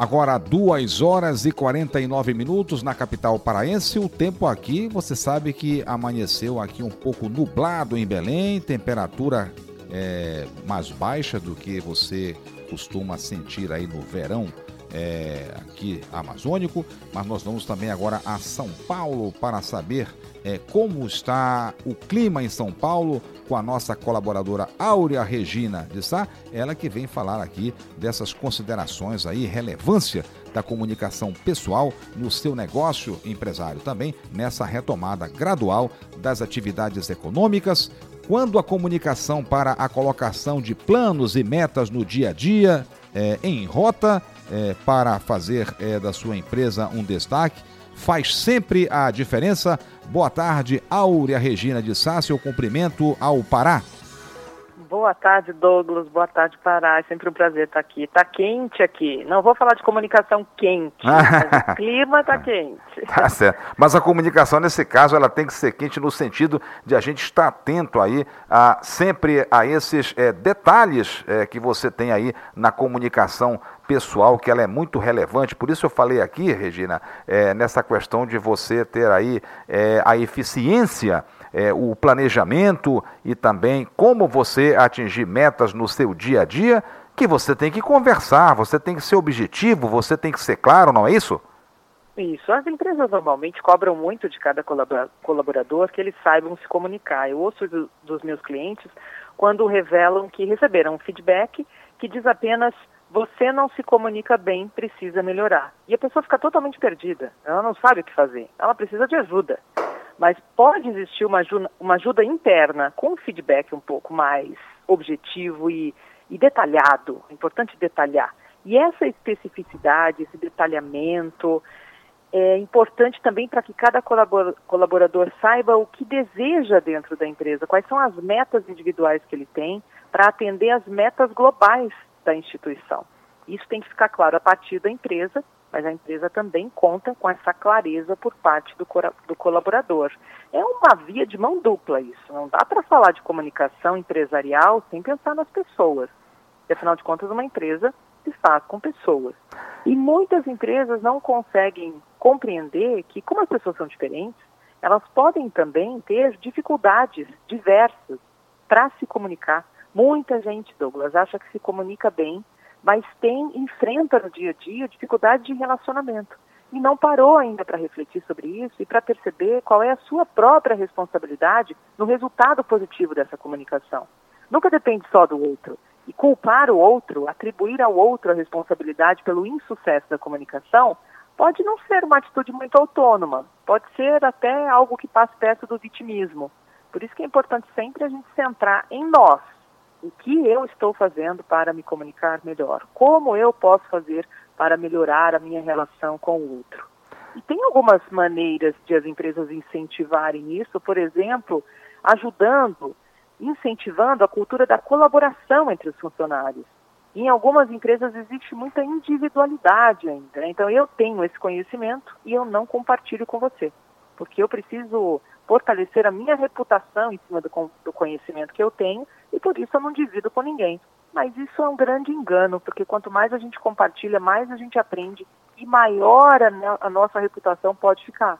Agora, 2 horas e 49 minutos na capital paraense. O tempo aqui, você sabe que amanheceu aqui um pouco nublado em Belém, temperatura é, mais baixa do que você costuma sentir aí no verão é, aqui amazônico, mas nós vamos também agora a São Paulo para saber é, como está o clima em São Paulo com a nossa colaboradora Áurea Regina de Sá, ela que vem falar aqui dessas considerações aí, relevância da comunicação pessoal no seu negócio empresário. Também nessa retomada gradual das atividades econômicas, quando a comunicação para a colocação de planos e metas no dia a dia é, em rota é, para fazer é, da sua empresa um destaque faz sempre a diferença. Boa tarde, Áurea Regina de Sá, seu cumprimento ao Pará. Boa tarde, Douglas. Boa tarde, Pará. É sempre um prazer estar aqui. Está quente aqui. Não vou falar de comunicação quente, mas o clima está quente. Tá certo. Mas a comunicação, nesse caso, ela tem que ser quente no sentido de a gente estar atento aí a, sempre a esses é, detalhes é, que você tem aí na comunicação pessoal, que ela é muito relevante. Por isso eu falei aqui, Regina, é, nessa questão de você ter aí a eficiência é, o planejamento e também como você atingir metas no seu dia a dia, que você tem que conversar, você tem que ser objetivo, você tem que ser claro, não é isso? Isso. As empresas normalmente cobram muito de cada colaborador que eles saibam se comunicar. Eu ouço do, dos meus clientes quando revelam que receberam um feedback que diz apenas você não se comunica bem, precisa melhorar. E a pessoa fica totalmente perdida. Ela não sabe o que fazer. Ela precisa de ajuda mas pode existir uma ajuda, uma ajuda interna com feedback um pouco mais objetivo e, e detalhado. É importante detalhar. E essa especificidade, esse detalhamento, é importante também para que cada colaborador saiba o que deseja dentro da empresa, quais são as metas individuais que ele tem para atender as metas globais da instituição. Isso tem que ficar claro a partir da empresa mas a empresa também conta com essa clareza por parte do, do colaborador. É uma via de mão dupla isso. Não dá para falar de comunicação empresarial sem pensar nas pessoas. E, afinal de contas, uma empresa se faz com pessoas. E muitas empresas não conseguem compreender que, como as pessoas são diferentes, elas podem também ter dificuldades diversas para se comunicar. Muita gente, Douglas, acha que se comunica bem mas tem enfrenta no dia a dia dificuldade de relacionamento e não parou ainda para refletir sobre isso e para perceber qual é a sua própria responsabilidade no resultado positivo dessa comunicação. Nunca depende só do outro. E culpar o outro, atribuir ao outro a responsabilidade pelo insucesso da comunicação, pode não ser uma atitude muito autônoma, pode ser até algo que passa perto do vitimismo. Por isso que é importante sempre a gente centrar em nós, o que eu estou fazendo para me comunicar melhor? Como eu posso fazer para melhorar a minha relação com o outro? E tem algumas maneiras de as empresas incentivarem isso, por exemplo, ajudando, incentivando a cultura da colaboração entre os funcionários. Em algumas empresas existe muita individualidade ainda. Né? Então eu tenho esse conhecimento e eu não compartilho com você, porque eu preciso fortalecer a minha reputação em cima do, do conhecimento que eu tenho e por isso eu não divido com ninguém. Mas isso é um grande engano, porque quanto mais a gente compartilha, mais a gente aprende e maior a, a nossa reputação pode ficar.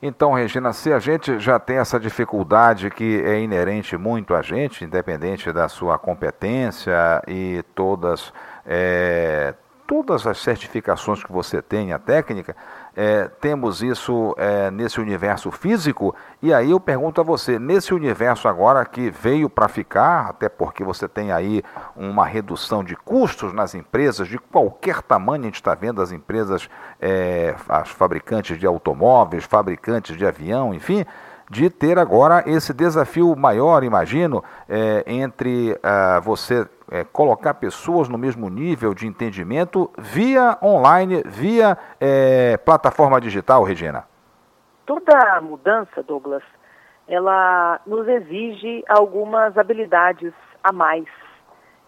Então, Regina, se a gente já tem essa dificuldade que é inerente muito a gente, independente da sua competência e todas, é, todas as certificações que você tem, a técnica, é, temos isso é, nesse universo físico, e aí eu pergunto a você, nesse universo agora que veio para ficar, até porque você tem aí uma redução de custos nas empresas, de qualquer tamanho, a gente está vendo as empresas, é, as fabricantes de automóveis, fabricantes de avião, enfim, de ter agora esse desafio maior, imagino, é, entre uh, você é, colocar pessoas no mesmo nível de entendimento via online, via é, plataforma digital, Regina? Toda mudança, Douglas, ela nos exige algumas habilidades a mais.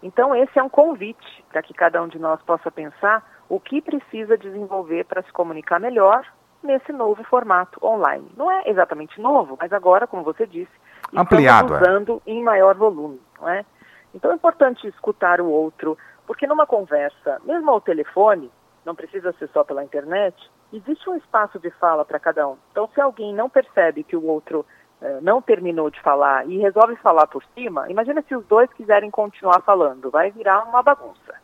Então, esse é um convite para que cada um de nós possa pensar o que precisa desenvolver para se comunicar melhor nesse novo formato online. Não é exatamente novo, mas agora, como você disse, Ampliado, estamos é. usando é. em maior volume, não é? Então é importante escutar o outro, porque numa conversa, mesmo ao telefone, não precisa ser só pela internet, existe um espaço de fala para cada um. Então, se alguém não percebe que o outro eh, não terminou de falar e resolve falar por cima, imagina se os dois quiserem continuar falando, vai virar uma bagunça.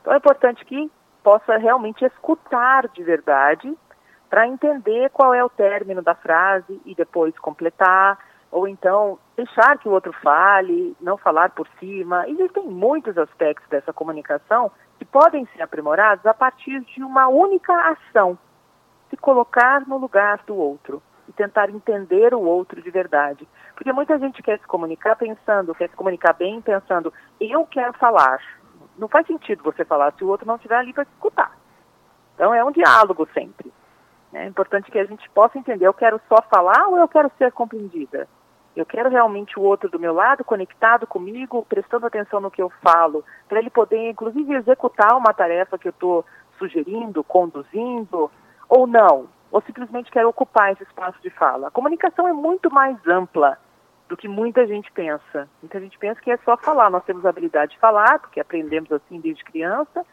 Então, é importante que possa realmente escutar de verdade para entender qual é o término da frase e depois completar, ou então deixar que o outro fale, não falar por cima. Existem muitos aspectos dessa comunicação que podem ser aprimorados a partir de uma única ação, se colocar no lugar do outro e tentar entender o outro de verdade. Porque muita gente quer se comunicar pensando, quer se comunicar bem pensando, eu quero falar. Não faz sentido você falar se o outro não estiver ali para escutar. Então é um diálogo sempre. É importante que a gente possa entender, eu quero só falar ou eu quero ser compreendida? Eu quero realmente o outro do meu lado, conectado comigo, prestando atenção no que eu falo, para ele poder, inclusive, executar uma tarefa que eu estou sugerindo, conduzindo, ou não, ou simplesmente quero ocupar esse espaço de fala. A comunicação é muito mais ampla do que muita gente pensa. Muita gente pensa que é só falar. Nós temos a habilidade de falar, porque aprendemos assim desde criança,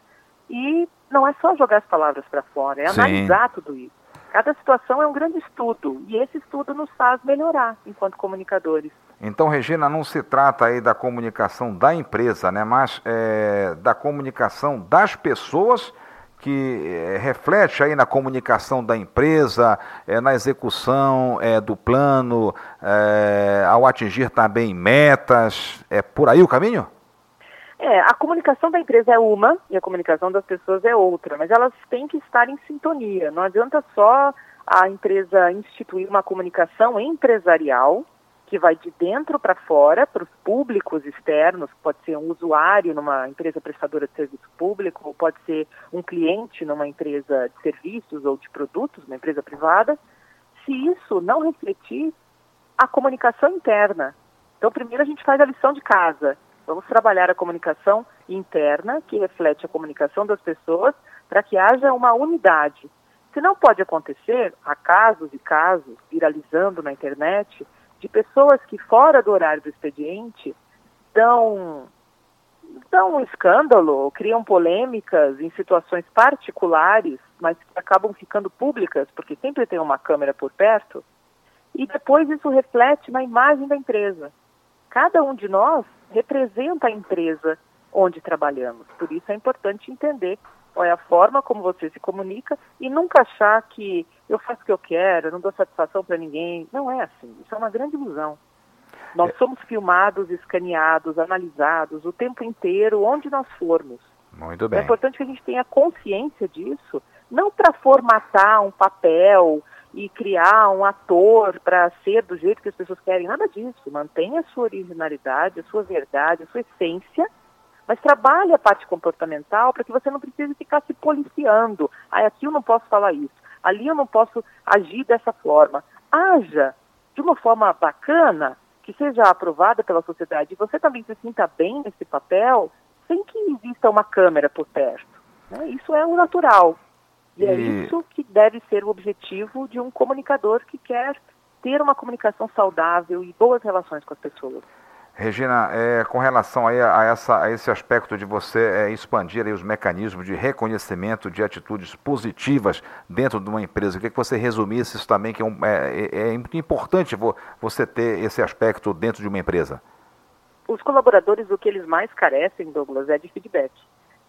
e não é só jogar as palavras para fora, é Sim. analisar tudo isso. Cada situação é um grande estudo e esse estudo nos faz melhorar enquanto comunicadores. Então, Regina, não se trata aí da comunicação da empresa, né, mas é, da comunicação das pessoas que é, reflete aí na comunicação da empresa, é, na execução é, do plano, é, ao atingir também metas. É por aí o caminho? É, a comunicação da empresa é uma e a comunicação das pessoas é outra, mas elas têm que estar em sintonia. Não adianta só a empresa instituir uma comunicação empresarial que vai de dentro para fora, para os públicos externos, pode ser um usuário numa empresa prestadora de serviço público, ou pode ser um cliente numa empresa de serviços ou de produtos, uma empresa privada, se isso não refletir a comunicação interna. Então, primeiro a gente faz a lição de casa. Vamos trabalhar a comunicação interna, que reflete a comunicação das pessoas, para que haja uma unidade. Se não pode acontecer, há casos e casos viralizando na internet, de pessoas que fora do horário do expediente dão, dão um escândalo, criam polêmicas em situações particulares, mas que acabam ficando públicas, porque sempre tem uma câmera por perto, e depois isso reflete na imagem da empresa. Cada um de nós representa a empresa onde trabalhamos, por isso é importante entender qual é a forma como você se comunica e nunca achar que eu faço o que eu quero, não dou satisfação para ninguém. Não é assim. Isso é uma grande ilusão. Nós é. somos filmados, escaneados, analisados o tempo inteiro, onde nós formos. Muito bem. É importante que a gente tenha consciência disso, não para formatar um papel e criar um ator para ser do jeito que as pessoas querem, nada disso. Mantenha a sua originalidade, a sua verdade, a sua essência mas trabalhe a parte comportamental para que você não precise ficar se policiando. Ah, aqui eu não posso falar isso, ali eu não posso agir dessa forma. Haja de uma forma bacana, que seja aprovada pela sociedade, e você também se sinta bem nesse papel, sem que exista uma câmera por perto. Né? Isso é o natural. E, é isso que deve ser o objetivo de um comunicador que quer ter uma comunicação saudável e boas relações com as pessoas. Regina, é, com relação aí a, essa, a esse aspecto de você é, expandir os mecanismos de reconhecimento de atitudes positivas dentro de uma empresa, eu queria que você resumisse isso também, que é, um, é, é, é muito importante você ter esse aspecto dentro de uma empresa. Os colaboradores, o que eles mais carecem, Douglas, é de feedback.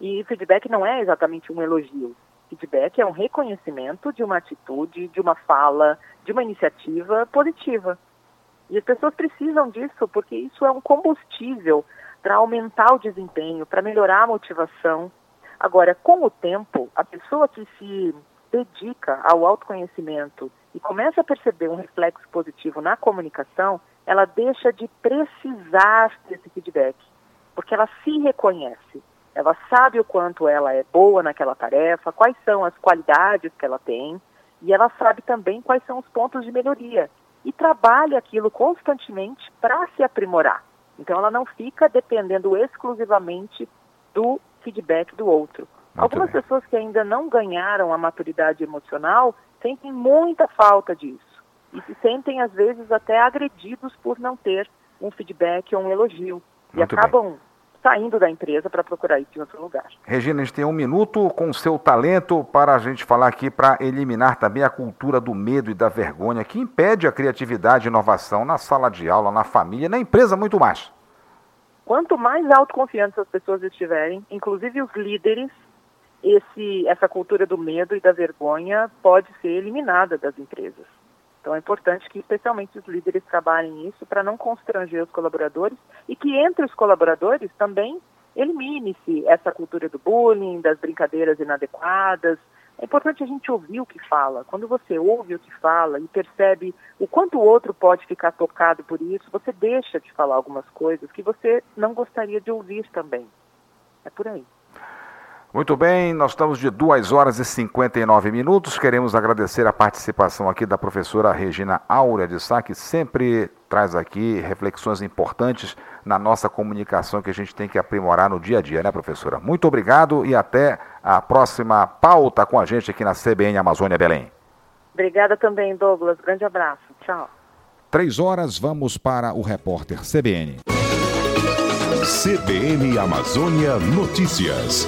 E feedback não é exatamente um elogio. Feedback é um reconhecimento de uma atitude, de uma fala, de uma iniciativa positiva. E as pessoas precisam disso porque isso é um combustível para aumentar o desempenho, para melhorar a motivação. Agora, com o tempo, a pessoa que se dedica ao autoconhecimento e começa a perceber um reflexo positivo na comunicação, ela deixa de precisar desse feedback, porque ela se reconhece. Ela sabe o quanto ela é boa naquela tarefa, quais são as qualidades que ela tem, e ela sabe também quais são os pontos de melhoria e trabalha aquilo constantemente para se aprimorar. Então ela não fica dependendo exclusivamente do feedback do outro. Muito Algumas bem. pessoas que ainda não ganharam a maturidade emocional sentem muita falta disso e se sentem às vezes até agredidos por não ter um feedback ou um elogio Muito e acabam saindo da empresa para procurar isso em outro lugar. Regina, a gente tem um minuto com o seu talento para a gente falar aqui para eliminar também a cultura do medo e da vergonha que impede a criatividade e inovação na sala de aula, na família, na empresa, muito mais. Quanto mais autoconfiantes as pessoas estiverem, inclusive os líderes, esse, essa cultura do medo e da vergonha pode ser eliminada das empresas. Então é importante que especialmente os líderes trabalhem isso para não constranger os colaboradores e que entre os colaboradores também elimine-se essa cultura do bullying, das brincadeiras inadequadas. É importante a gente ouvir o que fala. Quando você ouve o que fala e percebe o quanto o outro pode ficar tocado por isso, você deixa de falar algumas coisas que você não gostaria de ouvir também. É por aí. Muito bem, nós estamos de 2 horas e 59 minutos. Queremos agradecer a participação aqui da professora Regina Áurea de Sá, que sempre traz aqui reflexões importantes na nossa comunicação que a gente tem que aprimorar no dia a dia, né, professora? Muito obrigado e até a próxima pauta com a gente aqui na CBN Amazônia Belém. Obrigada também, Douglas. Grande abraço. Tchau. Três horas, vamos para o repórter CBN. CBN Amazônia Notícias.